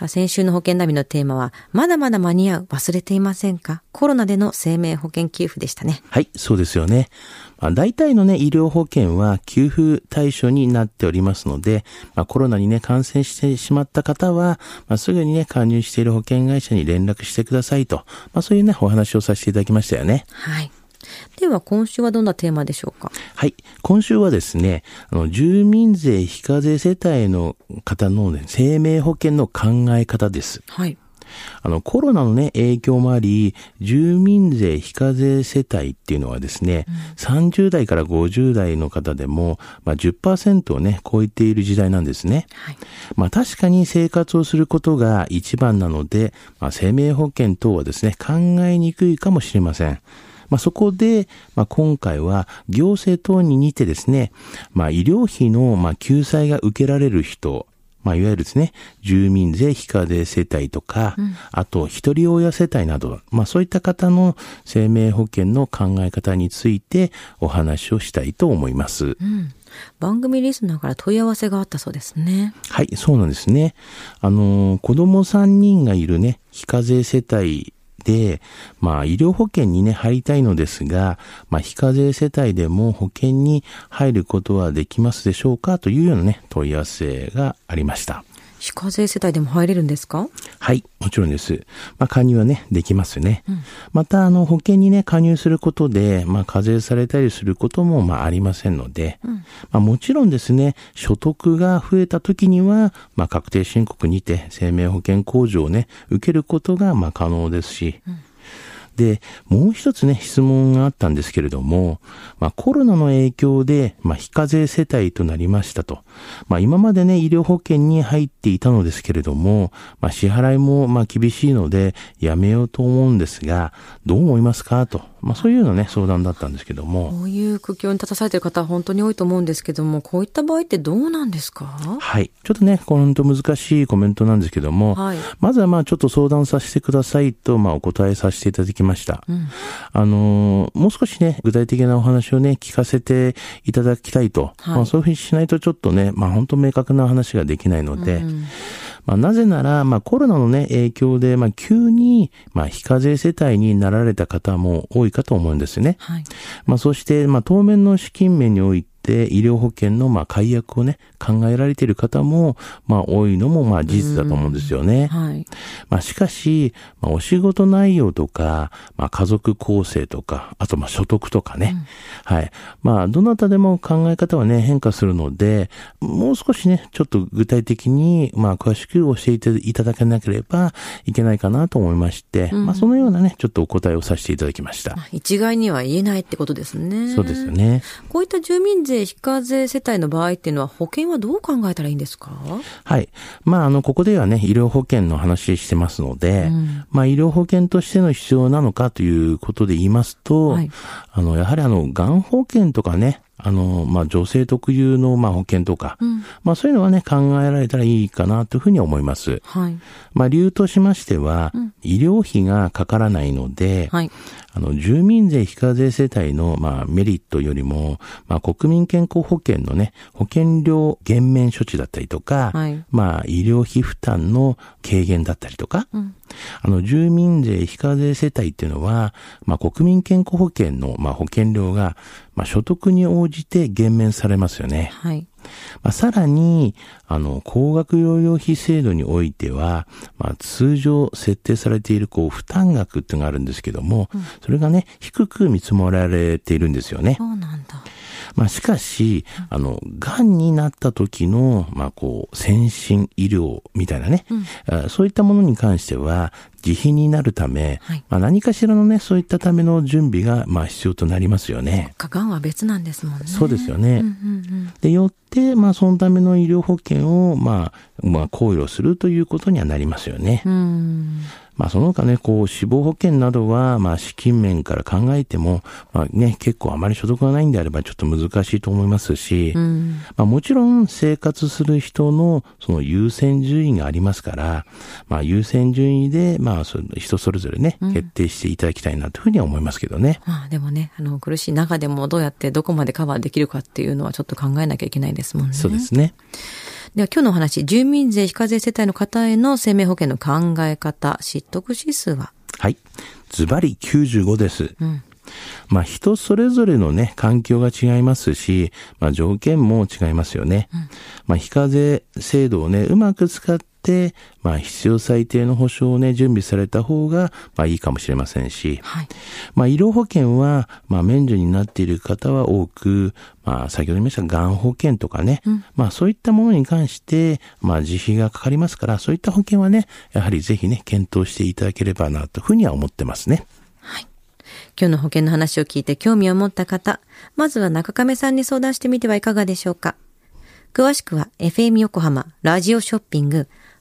さあ、先週の保険ナビのテーマは、まだまだ間に合う、忘れていませんか？コロナでの生命保険給付でしたね。はい、そうですよね。まあ、大体のね、医療保険は給付対象になっておりますので、まあ、コロナにね、感染してしまった方は、まあ、すぐにね、加入している保険会社に連絡してくださいと、まあ、そういうね、お話をさせていただきましたよね。はい。では、今週はどんなテーマでしょうか？はい。今週はですね、あの、住民税非課税世帯の方の、ね、生命保険の考え方です。はい。あの、コロナのね、影響もあり、住民税非課税世帯っていうのはですね、30代から50代の方でも、まあ、10%をね、超えている時代なんですね。はい。まあ、確かに生活をすることが一番なので、まあ、生命保険等はですね、考えにくいかもしれません。まあ、そこで、まあ、今回は行政等に似てですね、まあ、医療費の、まあ、救済が受けられる人、まあ、いわゆるですね、住民税非課税世帯とか、あと、一人親世帯など、まあ、そういった方の生命保険の考え方についてお話をしたいと思います。うん。番組リスナーから問い合わせがあったそうですね。はい、そうなんですね。あの、子供3人がいるね、非課税世帯で、まあ、医療保険にね、入りたいのですが、まあ、非課税世帯でも保険に入ることはできますでしょうかというようなね、問い合わせがありました。非課税世帯でも入れるんですか？はい、もちろんです。まあ、加入はね、できますね。また、あの、保険にね、加入することで、まあ、課税されたりすることも、まあ、ありませんので、まあ、もちろんですね、所得が増えた時には、まあ、確定申告にて、生命保険控除をね、受けることが、まあ、可能ですし、で、もう一つね、質問があったんですけれども、まあ、コロナの影響で、まあ、非課税世帯となりましたと。まあ、今までね、医療保険に入っていたのですけれども、まあ、支払いも、まあ、厳しいので、やめようと思うんですが、どう思いますかと。まあ、そういうようなね、相談だったんですけども。こういう苦境に立たされている方は本当に多いと思うんですけども、こういった場合ってどうなんですか？はい。ちょっとね、本当難しいコメントなんですけども、はいまずはまあちょっと相談させてくださいと、まあお答えさせていただきました。あのーもう少しね、具体的なお話をね、聞かせていただきたいと。はいまあそういうふうにしないとちょっとね、まあ本当明確な話ができないので、まあなぜなら、まあコロナのね、影響で、まあ急に、まあ非課税世帯になられた方も多いかと思うんですね。はい。まあ、そして、まあ、当面の資金面において、医療保険の、まあ、解約をね、考えられている方も、まあ、多いのも、まあ、事実だと思うんですよね。はい。まあ、しかし、まあ、お仕事内容とか、まあ、家族構成とか、あと、まあ、所得とかね。はい。まあ、どなたでも考え方はね、変化するので、もう少しね、ちょっと具体的に、まあ、詳しく教えていただけなければいけないかなと思いまして、まあ、そのようなね、ちょっとお答えをさせていただきました。一概には言えないってことですね。そうですよね。こういった住民税非課税世帯の場合っていうのは保険はどう考えたらいいんですか？はい。まあ、あの、ここではね、医療保険の話してますので、まあ、医療保険としての必要なのかということで言いますと、はい。あの、やはりあの、がん保険とかね、あの、まあ、女性特有の、まあ、保険とか、まあ、そういうのはね、考えられたらいいかなというふうに思います。はい。まあ、理由としましては、医療費がかからないので、はい。あの、住民税非課税世帯の、まあ、メリットよりも、まあ、国民健康保険のね、保険料減免処置だったりとか、はいまあ、医療費負担の軽減だったりとか、あの、住民税非課税世帯っていうのは、まあ、国民健康保険の、まあ、保険料が、まあ、所得に応じて減免されますよね。はい。まあ、さらに、あの、高額療養費制度においては、まあ、通常設定されている、こう、負担額っていうのがあるんですけども、それがね、低く見積もられているんですよね。そうなんだ。まあ、しかし、あの、癌になった時の、まあ、こう、先進医療みたいなね、あそういったものに関しては、自費になるため、はいまあ、何かしらのね、そういったための準備が、まあ、必要となりますよね。かがんは別なんですもんね。そうですよね。うんうんで、よって、まあ、そのための医療保険を、まあ、まあ、考慮するということにはなりますよね。うん。うん。まあその他ね、こう死亡保険などは、まあ資金面から考えても、まあね、結構あまり所得がないんであればちょっと難しいと思いますし、うん、まあもちろん生活する人のその優先順位がありますから、まあ優先順位で、まあ人それぞれね、決定していただきたいなというふうには思いますけどね。まあでもね、あの苦しい中でもどうやってどこまでカバーできるかっていうのはちょっと考えなきゃいけないですもんね。そうですね。では今日のお話、住民税非課税世帯の方への生命保険の考え方、知得指数は？はい。ズバリ95です。うんまあ人それぞれのね、環境が違いますし、まあ条件も違いますよね。うん、まあ非課税制度をね、うまく使って、まあ必要最低の保障をね、準備された方が、まあいいかもしれませんし、はい、まあ医療保険は、まあ免除になっている方は多く、まあ先ほど言いましたがん保険とかね、うん、まあそういったものに関して、まあ自費がかかりますから、そういった保険はね、やはりぜひね、検討していただければな、というふうには思ってますね。はい。今日の保険の話を聞いて興味を持った方、まずは中亀さんに相談してみてはいかがでしょうか。詳しくは FM 横浜ラジオショッピング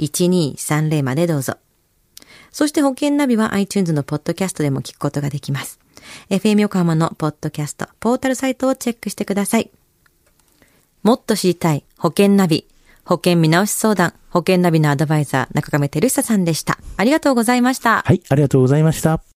1230までどうぞ。そして保険ナビは iTunes のポッドキャストでも聞くことができます。FM 横浜のポッドキャスト、ポータルサイトをチェックしてください。もっと知りたい保険ナビ。保険見直し相談、保険ナビのアドバイザー、中亀照久さんでした。ありがとうございました。はい、ありがとうございました。